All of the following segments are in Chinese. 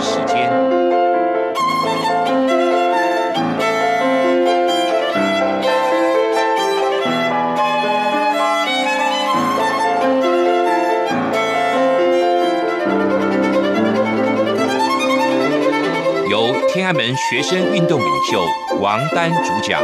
时间，由天安门学生运动领袖王丹主讲。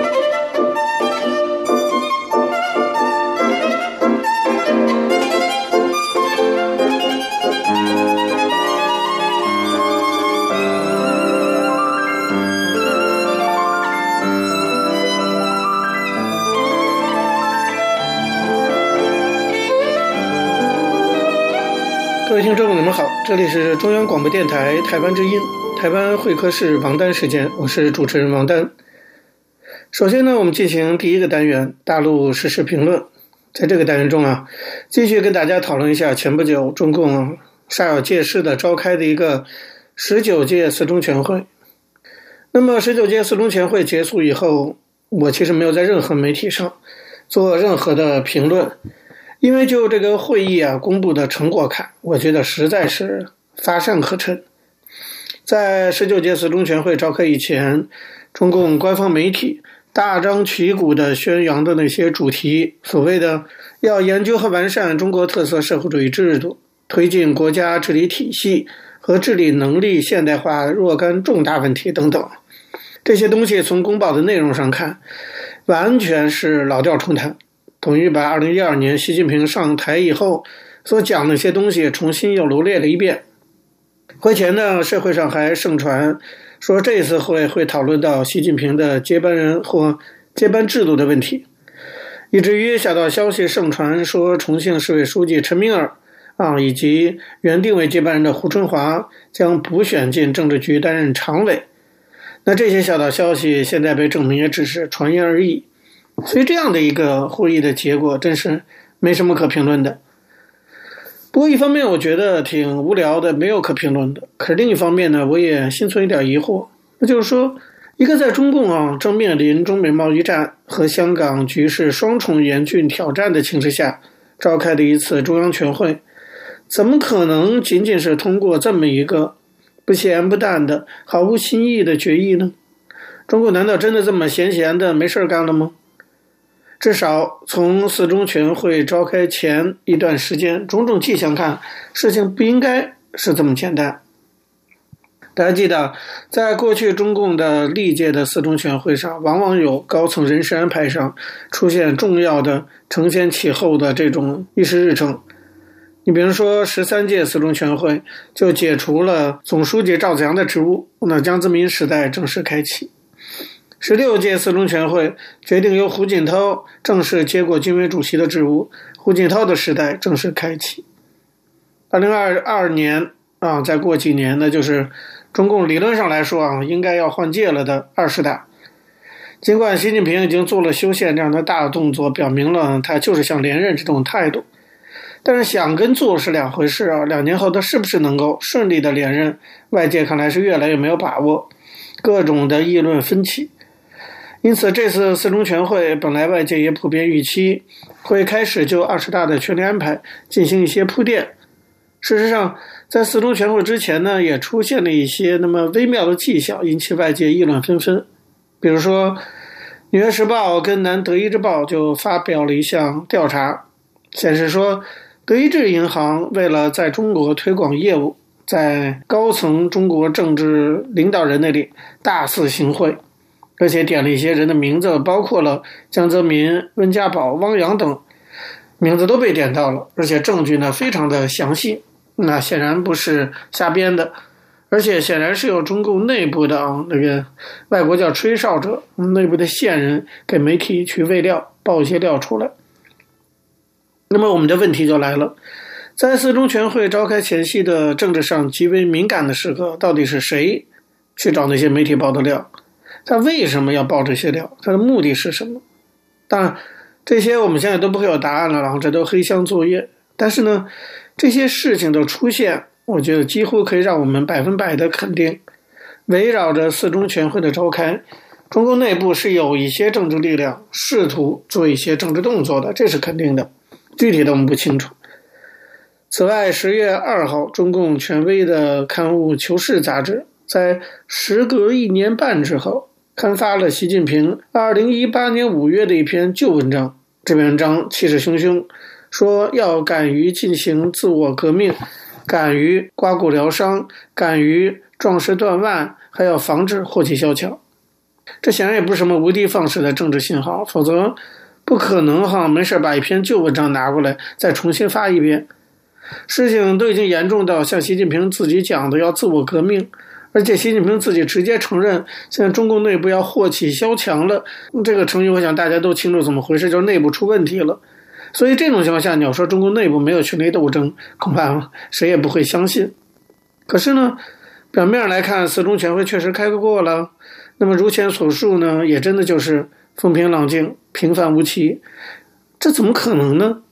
听众，你们好，这里是中央广播电台台湾之音，台湾会客室王丹时间，我是主持人王丹。首先呢，我们进行第一个单元大陆时事评论。在这个单元中啊，继续跟大家讨论一下前不久中共煞有介事的召开的一个十九届四中全会。那么十九届四中全会结束以后，我其实没有在任何媒体上做任何的评论。因为就这个会议啊公布的成果看，我觉得实在是乏善可陈。在十九届四中全会召开以前，中共官方媒体大张旗鼓地宣扬的那些主题，所谓的要研究和完善中国特色社会主义制度，推进国家治理体系和治理能力现代化若干重大问题等等，这些东西从公报的内容上看，完全是老调重弹。统一把二零一二年习近平上台以后所讲的那些东西重新又罗列了一遍。会前呢，社会上还盛传说这次会会讨论到习近平的接班人或接班制度的问题，以至于小道消息盛传说重庆市委书记陈敏尔啊以及原定为接班人的胡春华将补选进政治局担任常委。那这些小道消息现在被证明也只是传言而已。所以这样的一个会议的结果，真是没什么可评论的。不过一方面我觉得挺无聊的，没有可评论的。可是另一方面呢，我也心存一点疑惑，那就是说，一个在中共啊正面临中美贸易战和香港局势双重严峻挑战的情势下召开的一次中央全会，怎么可能仅仅是通过这么一个不咸不淡的、毫无新意的决议呢？中国难道真的这么闲闲的没事干了吗？至少从四中全会召开前一段时间，种种迹象看，事情不应该是这么简单。大家记得，在过去中共的历届的四中全会上，往往有高层人事安排上出现重要的承先启后的这种议事日程。你比如说，十三届四中全会就解除了总书记赵紫阳的职务，那江泽民时代正式开启。十六届四中全会决定由胡锦涛正式接过军委主席的职务，胡锦涛的时代正式开启。二零二二年啊，再过几年呢，就是中共理论上来说啊，应该要换届了的二十大。尽管习近平已经做了修宪这样的大动作，表明了他就是想连任这种态度，但是想跟做是两回事啊。两年后他是不是能够顺利的连任，外界看来是越来越没有把握，各种的议论纷起。因此，这次四中全会本来外界也普遍预期会开始就二十大的权力安排进行一些铺垫。事实上，在四中全会之前呢，也出现了一些那么微妙的迹象，引起外界议论纷纷。比如说，《纽约时报》跟《南德意志报》就发表了一项调查，显示说，德意志银行为了在中国推广业务，在高层中国政治领导人那里大肆行贿。而且点了一些人的名字，包括了江泽民、温家宝、汪洋等名字都被点到了，而且证据呢非常的详细，那显然不是瞎编的，而且显然是有中共内部的啊那个外国叫吹哨者，内部的线人给媒体去喂料，爆一些料出来。那么我们的问题就来了，在四中全会召开前夕的政治上极为敏感的时刻，到底是谁去找那些媒体爆的料？他为什么要报这些料？他的目的是什么？当然，这些我们现在都不会有答案了，然后这都黑箱作业。但是呢，这些事情的出现，我觉得几乎可以让我们百分百的肯定，围绕着四中全会的召开，中共内部是有一些政治力量试图做一些政治动作的，这是肯定的。具体的我们不清楚。此外，十月二号，中共权威的刊物《求是》杂志在时隔一年半之后，刊发了习近平二零一八年五月的一篇旧文章。这篇文章气势汹汹，说要敢于进行自我革命，敢于刮骨疗伤，敢于壮士断腕，还要防止祸起萧墙。这显然也不是什么无的放矢的政治信号，否则不可能哈没事把一篇旧文章拿过来再重新发一遍。事情都已经严重到像习近平自己讲的要自我革命，而且习近平自己直接承认现在中共内部要祸起萧墙了。这个成语我想大家都清楚怎么回事，就是内部出问题了。所以这种情况下，你要说中共内部没有权力斗争，恐怕谁也不会相信。可是呢，表面来看，四中全会确实开过了。那么如前所述呢，也真的就是风平浪静、平凡无奇，这怎么可能呢？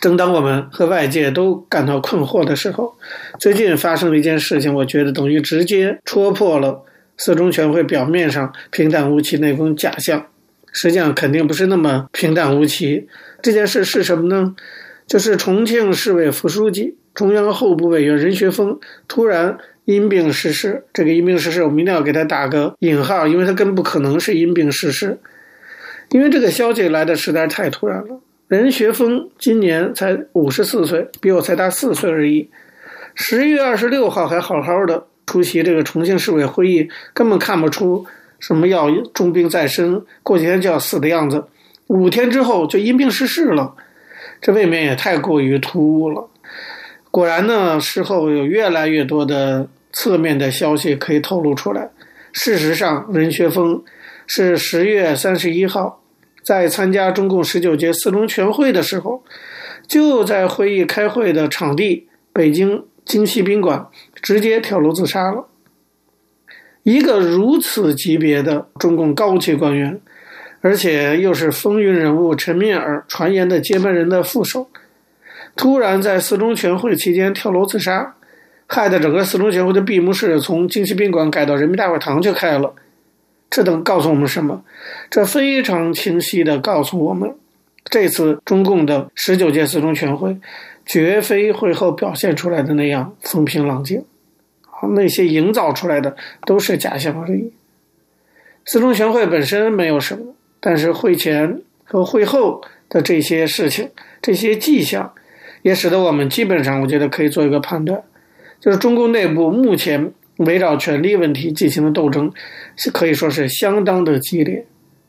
正当我们和外界都感到困惑的时候，最近发生了一件事情，我觉得等于直接戳破了四中全会表面上平淡无奇那种假象，实际上肯定不是那么平淡无奇。这件事是什么呢？就是重庆市委副书记、中央候补委员任学锋突然因病逝世。这个因病逝世，我们一定要给他打个引号，因为他更不可能是因病逝世，因为这个消息来的实在太突然了。任学锋今年才五十四岁，比我才大四岁而已。十月二十六号还好好的出席这个重庆市委会议，根本看不出什么要重病在身，过几天就要死的样子。五天之后就因病逝世了，这未免也太过于突兀了。果然呢，事后有越来越多的侧面的消息可以透露出来。事实上，任学锋是十月三十一号。在参加中共十九届四中全会的时候，就在会议开会的场地北京京西宾馆直接跳楼自杀了。一个如此级别的中共高级官员，而且又是风云人物陈敏尔传言的接班人的副手，突然在四中全会期间跳楼自杀，害得整个四中全会的闭幕式从京西宾馆改到人民大会堂去开了。这能告诉我们什么？这非常清晰地告诉我们，这次中共的十九届四中全会，绝非会后表现出来的那样风平浪静，啊，那些营造出来的都是假象而已。四中全会本身没有什么，但是会前和会后的这些事情、这些迹象，也使得我们基本上，我觉得可以做一个判断，就是中共内部目前。围绕权力问题进行的斗争，是可以说是相当的激烈。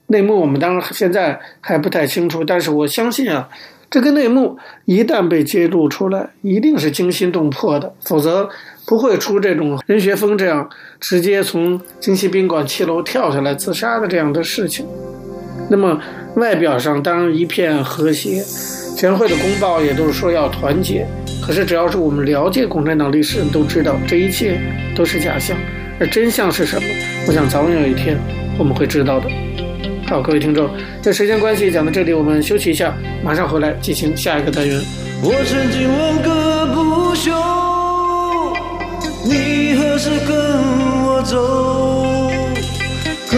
内幕我们当然现在还不太清楚，但是我相信啊，这个内幕一旦被揭露出来，一定是惊心动魄的，否则不会出这种任学锋这样直接从京西宾馆七楼跳下来自杀的这样的事情。那么外表上当然一片和谐，全会的公报也都是说要团结。可是，只要是我们了解共产党历史都知道，这一切都是假象，而真相是什么？我想早晚有一天我们会知道的。好，各位听众，这时间关系讲到这里，我们休息一下，马上回来进行下一个单元。我曾经问个不休，你何时跟我走？可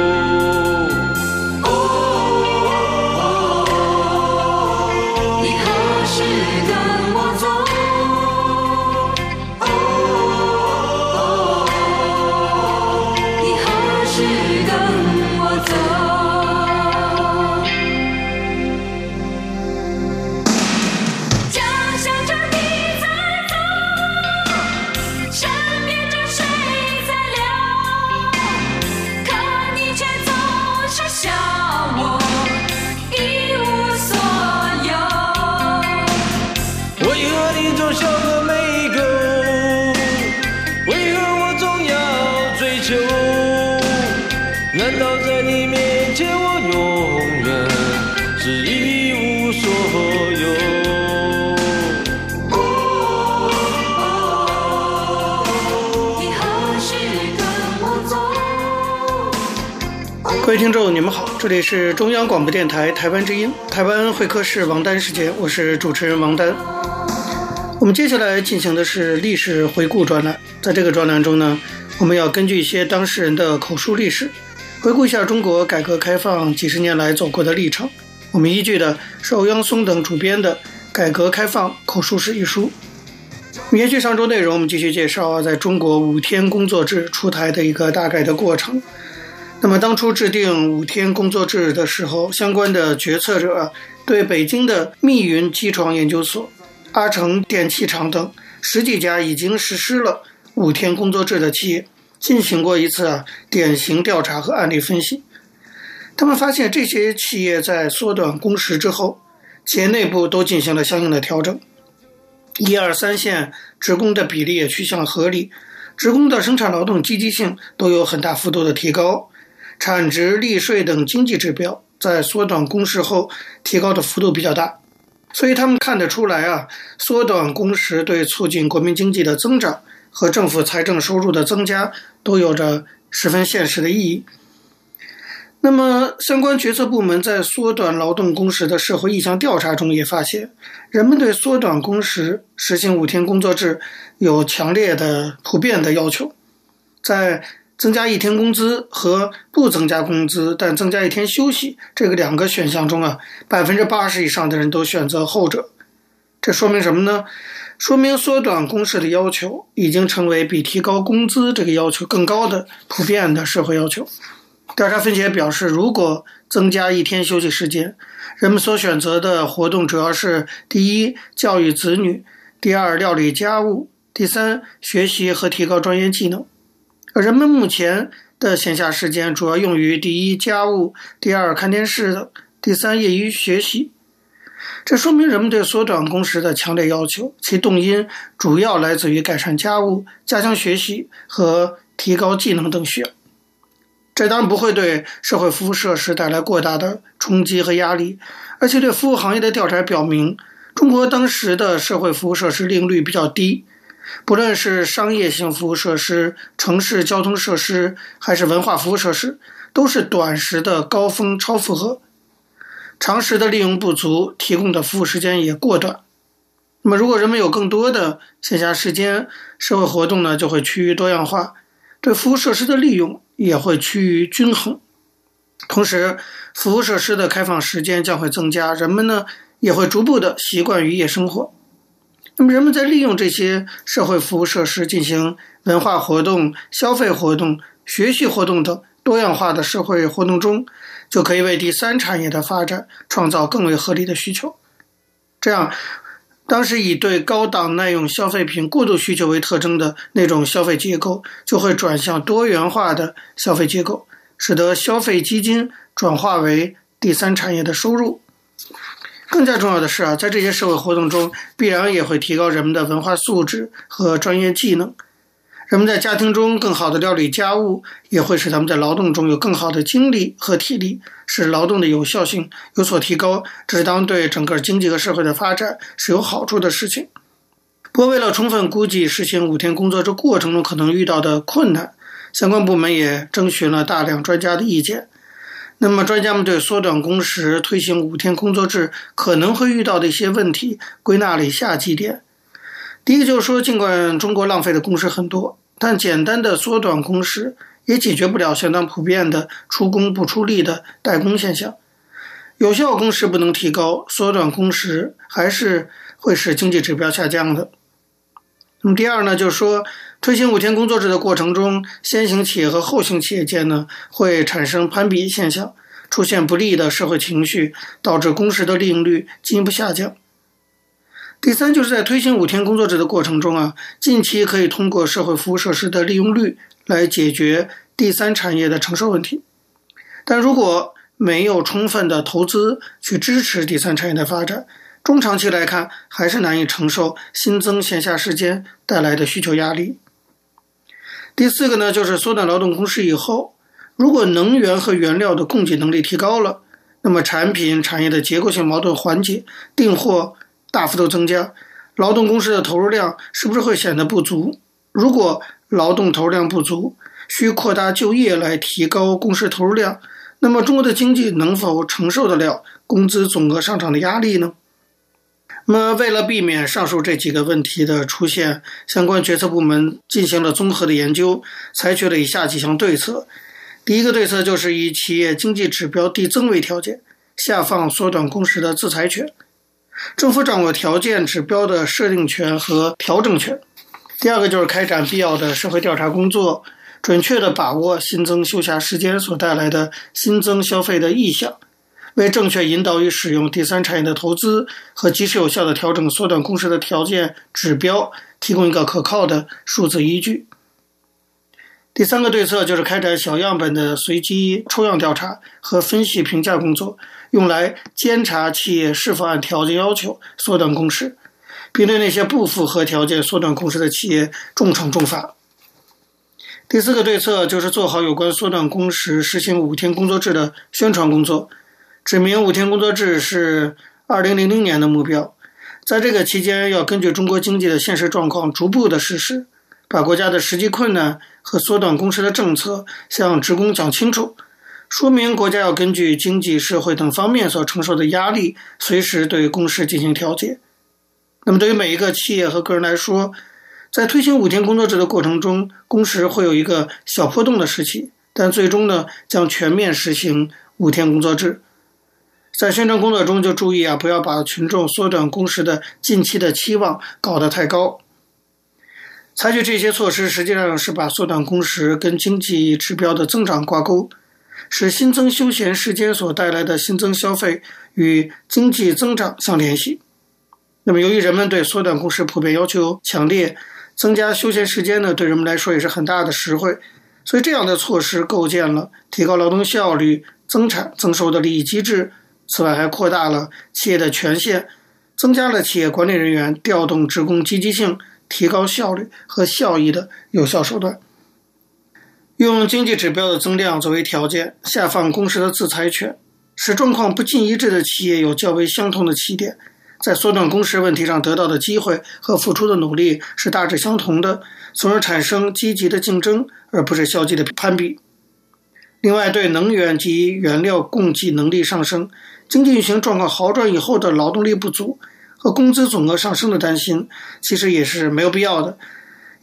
听众，你们好，这里是中央广播电台台湾之音，台湾会客室王丹时间，我是主持人王丹。我们接下来进行的是历史回顾专栏，在这个专栏中呢，我们要根据一些当事人的口述历史，回顾一下中国改革开放几十年来走过的历程。我们依据的是欧阳松等主编的《改革开放口述史》一书。延续上周内容，我们继续介绍在中国五天工作制出台的一个大概的过程。那么，当初制定五天工作制的时候，相关的决策者对北京的密云机床研究所、阿城电器厂等十几家已经实施了五天工作制的企业进行过一次啊典型调查和案例分析。他们发现，这些企业在缩短工时之后，企业内部都进行了相应的调整，一二三线职工的比例也趋向合理，职工的生产劳动积极性都有很大幅度的提高。产值、利税等经济指标在缩短工时后提高的幅度比较大，所以他们看得出来啊，缩短工时对促进国民经济的增长和政府财政收入的增加都有着十分现实的意义。那么，相关决策部门在缩短劳动工时的社会意向调查中也发现，人们对缩短工时、实行五天工作制有强烈的、普遍的要求，在。增加一天工资和不增加工资，但增加一天休息，这个两个选项中啊，百分之八十以上的人都选择后者。这说明什么呢？说明缩短工时的要求已经成为比提高工资这个要求更高的普遍的社会要求。调查分析也表示，如果增加一天休息时间，人们所选择的活动主要是：第一，教育子女；第二，料理家务；第三，学习和提高专业技能。人们目前的闲暇时间主要用于第一家务，第二看电视，第三业余学习。这说明人们对缩短工时的强烈要求，其动因主要来自于改善家务、加强学习和提高技能等需要。这当然不会对社会服务设施带来过大的冲击和压力，而且对服务行业的调查表明，中国当时的社会服务设施利用率比较低。不论是商业性服务设施、城市交通设施，还是文化服务设施，都是短时的高峰超负荷，长时的利用不足，提供的服务时间也过短。那么，如果人们有更多的闲暇时间，社会活动呢就会趋于多样化，对服务设施的利用也会趋于均衡。同时，服务设施的开放时间将会增加，人们呢也会逐步的习惯于夜生活。那么，人们在利用这些社会服务设施进行文化活动、消费活动、学习活动等多样化的社会活动中，就可以为第三产业的发展创造更为合理的需求。这样，当时以对高档耐用消费品过度需求为特征的那种消费结构，就会转向多元化的消费结构，使得消费基金转化为第三产业的收入。更加重要的是啊，在这些社会活动中，必然也会提高人们的文化素质和专业技能。人们在家庭中更好的料理家务，也会使他们在劳动中有更好的精力和体力，使劳动的有效性有所提高。这是当对整个经济和社会的发展是有好处的事情。不过，为了充分估计实行五天工作制过程中可能遇到的困难，相关部门也征询了大量专家的意见。那么，专家们对缩短工时、推行五天工作制可能会遇到的一些问题，归纳了以下几点。第一个就是说，尽管中国浪费的工时很多，但简单的缩短工时也解决不了相当普遍的出工不出力的怠工现象。有效工时不能提高，缩短工时还是会使经济指标下降的。那么第二呢，就是说。推行五天工作制的过程中，先行企业和后行企业间呢，会产生攀比现象，出现不利的社会情绪，导致工时的利用率进一步下降。第三，就是在推行五天工作制的过程中啊，近期可以通过社会服务设施的利用率来解决第三产业的承受问题，但如果没有充分的投资去支持第三产业的发展，中长期来看还是难以承受新增闲暇时间带来的需求压力。第四个呢，就是缩短劳动工时以后，如果能源和原料的供给能力提高了，那么产品产业的结构性矛盾缓解，订货大幅度增加，劳动工时的投入量是不是会显得不足？如果劳动投入量不足，需扩大就业来提高工时投入量，那么中国的经济能否承受得了工资总额上涨的压力呢？那么为了避免上述这几个问题的出现，相关决策部门进行了综合的研究，采取了以下几项对策。第一个对策就是以企业经济指标递增为条件，下放缩短工时的制裁权。政府掌握条件指标的设定权和调整权。第二个就是开展必要的社会调查工作，准确地把握新增休暇时间所带来的新增消费的意向，为正确引导与使用第三产业的投资和及时有效的调整缩短工时的条件指标提供一个可靠的数字依据。第三个对策就是开展小样本的随机抽样调查和分析评价工作，用来监察企业是否按条件要求缩短工时，并对那些不符合条件缩短工时的企业重惩重罚。第四个对策就是做好有关缩短工时、实行五天工作制的宣传工作，指明五天工作制是二零零零年的目标，在这个期间要根据中国经济的现实状况逐步的实施。把国家的实际困难和缩短工时的政策向职工讲清楚，说明国家要根据经济社会等方面所承受的压力，随时对工时进行调节。那么，对于每一个企业和个人来说，在推行五天工作制的过程中，工时会有一个小波动的时期，但最终呢，将全面实行五天工作制。在宣传工作中就注意啊，不要把群众缩短工时的近期的期望搞得太高。采取这些措施，实际上是把缩短工时跟经济指标的增长挂钩，使新增休闲时间所带来的新增消费与经济增长相联系。那么，由于人们对缩短工时普遍要求强烈，增加休闲时间呢，对人们来说也是很大的实惠。所以，这样的措施构建了提高劳动效率、增产增收的利益机制。此外，还扩大了企业的权限，增加了企业管理人员调动职工积极性。提高效率和效益的有效手段，用经济指标的增量作为条件，下放工时的制裁权，使状况不尽一致的企业有较为相同的起点，在缩短工时问题上得到的机会和付出的努力是大致相同的，从而产生积极的竞争，而不是消极的攀比。另外，对能源及原料供给能力上升、经济运行状况好转以后的劳动力不足。和工资总额上升的担心，其实也是没有必要的，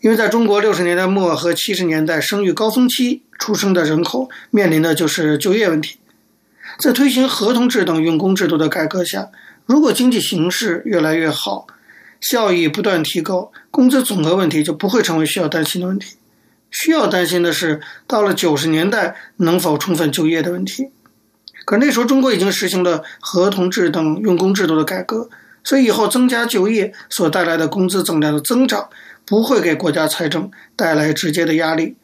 因为在中国六十年代末和七十年代生育高峰期出生的人口面临的就是就业问题。在推行合同制等用工制度的改革下，如果经济形势越来越好，效益不断提高，工资总额问题就不会成为需要担心的问题。需要担心的是，到了九十年代能否充分就业的问题。可那时候中国已经实行了合同制等用工制度的改革。所以以后增加就业所带来的工资总量的增长，不会给国家财政带来直接的压力。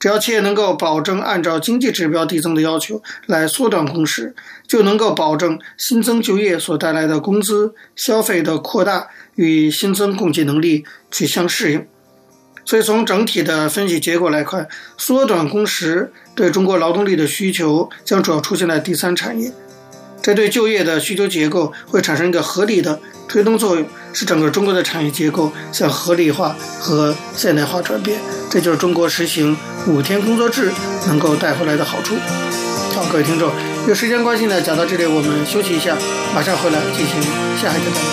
只要企业能够保证按照经济指标递增的要求来缩短工时，就能够保证新增就业所带来的工资消费的扩大与新增供给能力去相适应。所以从整体的分析结果来看，缩短工时对中国劳动力的需求将主要出现在第三产业。这对就业的需求结构会产生一个合理的推动作用，使整个中国的产业结构向合理化和现代化转变。这就是中国实行五天工作制能够带回来的好处。好，各位听众，有时间关系呢，讲到这里，我们休息一下，马上回来进行下一个单元。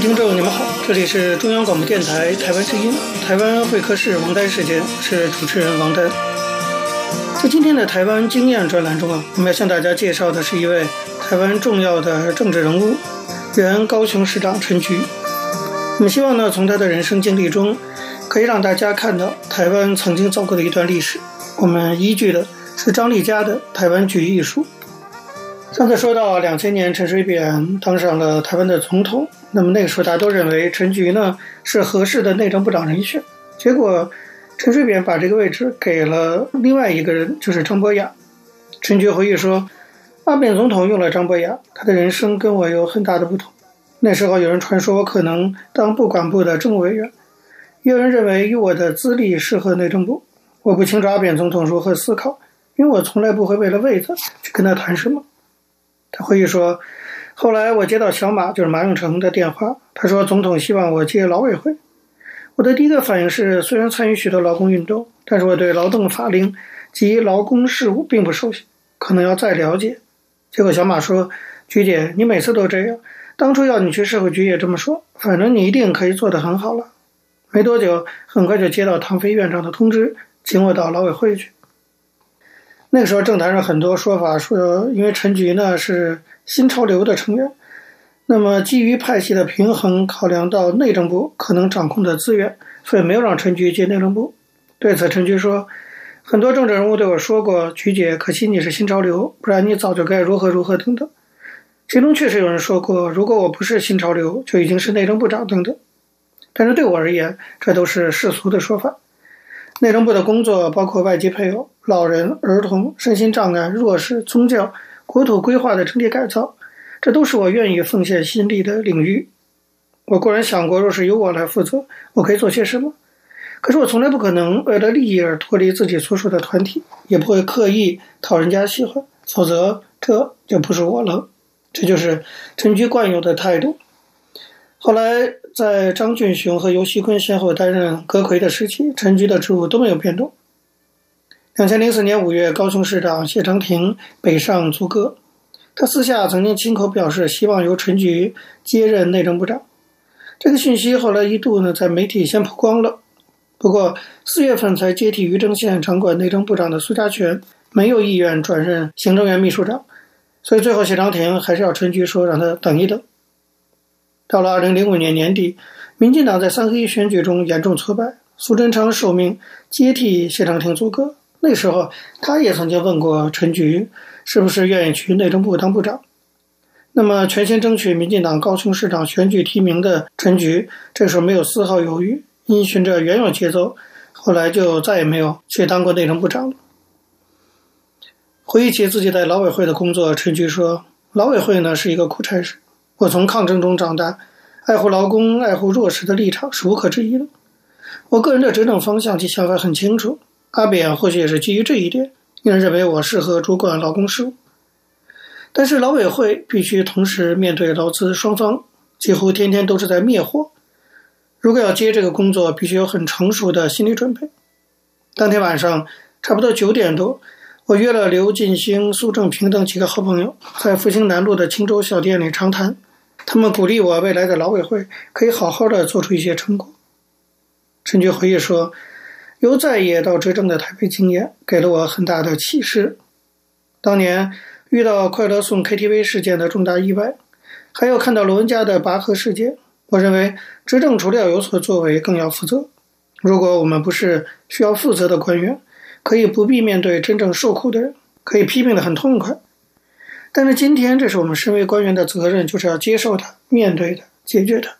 听众，你们好，这里是中央广播电台台湾之音，台湾会客室王丹时间，是主持人王丹。在今天的台湾经验专栏中啊，我们要向大家介绍的是一位台湾重要的政治人物，原高雄市长陈菊。我们希望呢，从他的人生经历中，可以让大家看到台湾曾经走过的一段历史。我们依据的是张丽佳的《台湾举一书》。上次说到两千年陈水扁当上了台湾的总统，那么那个时候大家都认为陈菊呢是合适的内政部长人选，结果。陈水扁把这个位置给了另外一个人，就是张博雅。陈菊回忆说：“阿扁总统用了张博雅，他的人生跟我有很大的不同。那时候有人传说我可能当不管部的政务委员，也有人认为以我的资历适合内政部。我不清楚阿扁总统如何思考，因为我从来不会为了位子去跟他谈什么。”他回忆说：“后来我接到小马，就是马永成的电话，他说总统希望我接劳委会。”我的第一个反应是，虽然参与许多劳工运动，但是我对劳动法令及劳工事务并不熟悉，可能要再了解。结果小马说：“菊姐，你每次都这样，当初要你去社会局也这么说，反正你一定可以做得很好了。”没多久，很快就接到唐飞院长的通知，请我到劳委会去。那个时候政坛上很多说法说，因为陈菊呢是新潮流的成员。那么，基于派系的平衡，考量到内政部可能掌控的资源，所以没有让陈菊接内政部。对此，陈菊说：“很多政治人物对我说过，菊姐，可惜你是新潮流，不然你早就该如何如何等等。其中确实有人说过，如果我不是新潮流，就已经是内政部长等等。但是对我而言，这都是世俗的说法。内政部的工作包括外籍配偶、老人、儿童、身心障碍、弱势、宗教、国土规划的整体改造。”这都是我愿意奉献心力的领域。我固然想过，若是由我来负责，我可以做些什么。可是我从来不可能为了利益而脱离自己所属的团体，也不会刻意讨人家喜欢，否则这就不是我了。这就是陈菊惯有的态度。后来在张俊雄和游锡坤先后担任阁揆的时期，陈菊的职务都没有变动。两千零四年五月，高雄市长谢长廷北上组阁。他私下曾经亲口表示，希望由陈菊接任内政部长。这个讯息后来一度呢在媒体先曝光了。不过四月份才接替于正宪掌管内政部长的苏家全没有意愿转任行政院秘书长，所以最后谢长廷还是要陈菊说让他等一等。到了二零零五年年底，民进党在三合一选举中严重挫败，苏贞昌受命接替谢长廷组阁。那时候他也曾经问过陈菊。是不是愿意去内政部当部长？那么全心争取民进党高雄市长选举提名的陈菊，这时候没有丝毫犹豫，因循着原有节奏，后来就再也没有去当过内政部长了。回忆起自己在劳委会的工作，陈菊说：“劳委会呢是一个苦差事，我从抗争中长大，爱护劳工、爱护弱势的立场是无可置疑的。我个人的执政方向及想法很清楚，阿扁或许也是基于这一点。”因为认为我适合主管劳工事务，但是劳委会必须同时面对劳资双方，几乎天天都是在灭火。如果要接这个工作，必须有很成熟的心理准备。当天晚上差不多九点多，我约了刘进兴、苏正平等几个好朋友，在复兴南路的青州小店里长谈。他们鼓励我未来的劳委会可以好好的做出一些成果。陈菊回忆说。由在野到执政的台北经验，给了我很大的启示。当年遇到快乐颂 KTV 事件的重大意外，还有看到罗文家的拔河事件，我认为执政除了要有所作为，更要负责。如果我们不是需要负责的官员，可以不必面对真正受苦的人，可以批评的很痛快。但是今天，这是我们身为官员的责任，就是要接受它、面对它、解决它。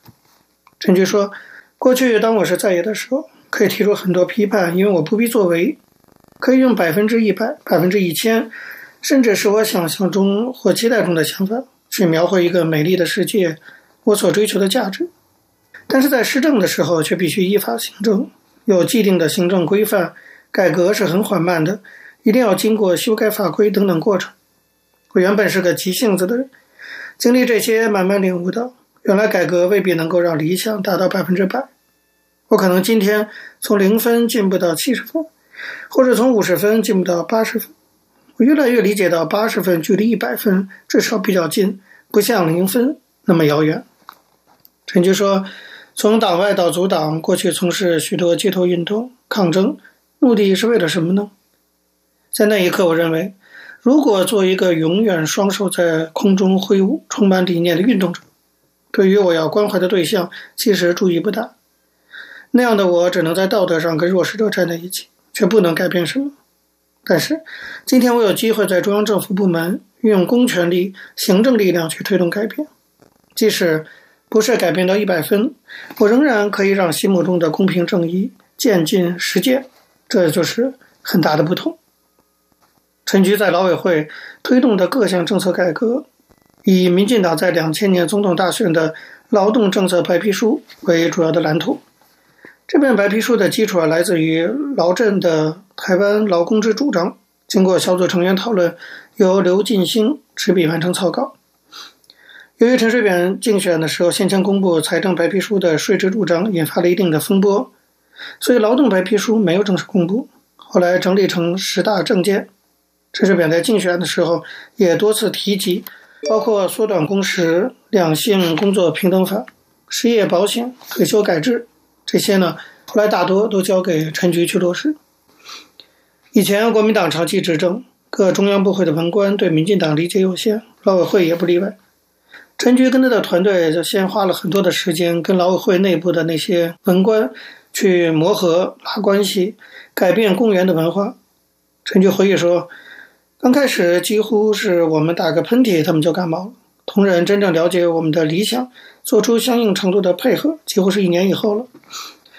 陈菊说：“过去当我是在野的时候。”可以提出很多批判，因为我不必作为，可以用百分之一百、百分之一千，甚至是我想象中或期待中的想法去描绘一个美丽的世界，我所追求的价值。但是在施政的时候，却必须依法行政，有既定的行政规范，改革是很缓慢的，一定要经过修改法规等等过程。我原本是个急性子的人，经历这些，慢慢领悟到，原来改革未必能够让理想达到百分之百。我可能今天从零分进步到七十分，或者从五十分进步到八十分。我越来越理解到，八十分距离一百分至少比较近，不像零分那么遥远。陈菊说，从党外到组党，过去从事许多街头运动抗争，目的是为了什么呢？在那一刻，我认为，如果做一个永远双手在空中挥舞、充满理念的运动者，对于我要关怀的对象，其实注意不大。那样的我只能在道德上跟弱势者站在一起，却不能改变什么。但是，今天我有机会在中央政府部门运用公权力、行政力量去推动改变。即使不是改变到一百分，我仍然可以让心目中的公平正义渐进实践。这就是很大的不同。陈局在劳委会推动的各项政策改革，以民进党在两千年总统大选的劳动政策白皮书为主要的蓝图。这本白皮书的基础啊来自于劳阵的台湾劳工之主张，经过小组成员讨论，由刘进兴执笔完成草稿。由于陈水扁竞选的时候先前公布财政白皮书的税制主张，引发了一定的风波，所以劳动白皮书没有正式公布。后来整理成十大政见。陈水扁在竞选的时候也多次提及，包括缩短工时、两性工作平等法、失业保险、退休改制。这些呢，后来大多都交给陈菊去落实。以前国民党长期执政，各中央部会的文官对民进党理解有限，劳委会也不例外。陈菊跟他的团队就先花了很多的时间，跟劳委会内部的那些文官去磨合、拉关系，改变公园的文化。陈菊回忆说，刚开始几乎是我们打个喷嚏，他们就感冒了。同仁真正了解我们的理想，做出相应程度的配合，几乎是一年以后了。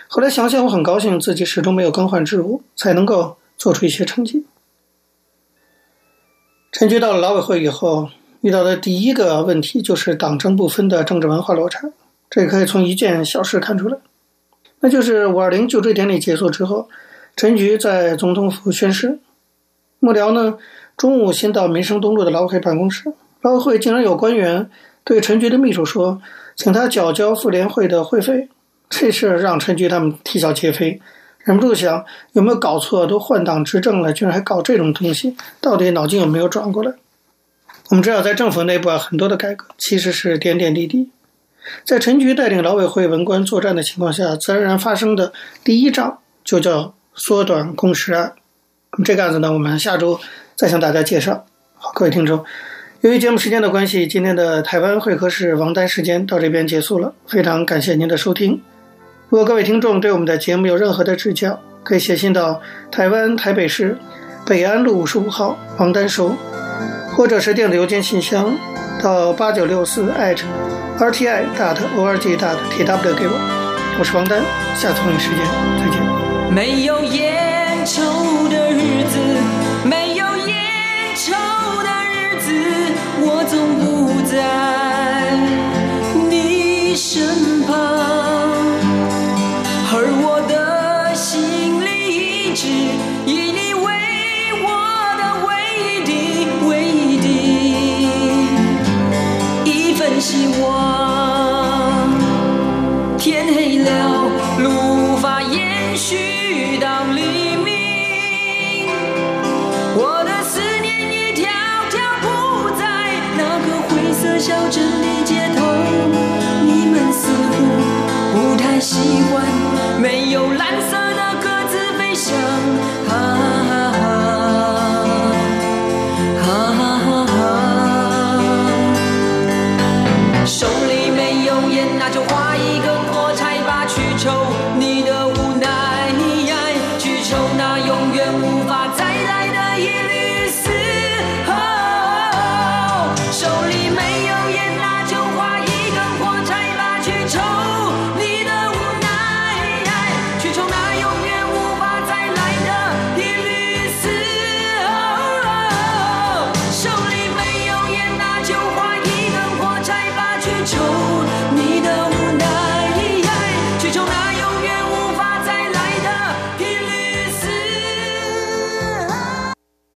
后来想想，我很高兴自己始终没有更换职务，才能够做出一些成绩。陈局到了劳委会以后，遇到的第一个问题就是党政不分的政治文化落差。这可以从一件小事看出来，那就是五二零就职典礼结束之后，陈局在总统府宣誓，幕僚呢中午先到民生东路的劳委会办公室。劳委会竟然有官员对陈局的秘书说：“请他缴交妇联会的会费。”这事让陈菊他们啼笑皆非，忍不住想：有没有搞错？都换党执政了，居然还搞这种东西，到底脑筋有没有转过来？我们知道，在政府内部啊，很多的改革其实是点点滴滴。在陈菊带领劳委会文官作战的情况下，自然而然发生的第一仗就叫缩短工时案。这个案子呢，我们下周再向大家介绍。好，各位听众。由于节目时间的关系，今天的台湾会客室王丹时间到这边结束了。非常感谢您的收听。如果各位听众对我们的节目有任何的指教，可以写信到台湾台北市北安路五十五号王丹收，或者是电子邮件信箱到八九六四 @rti dot org dot tw 给我。我是王丹，下次同一时间再见。没有烟在你身边，这里街头，你们似乎不太习惯没有蓝色的鸽子飞翔。啊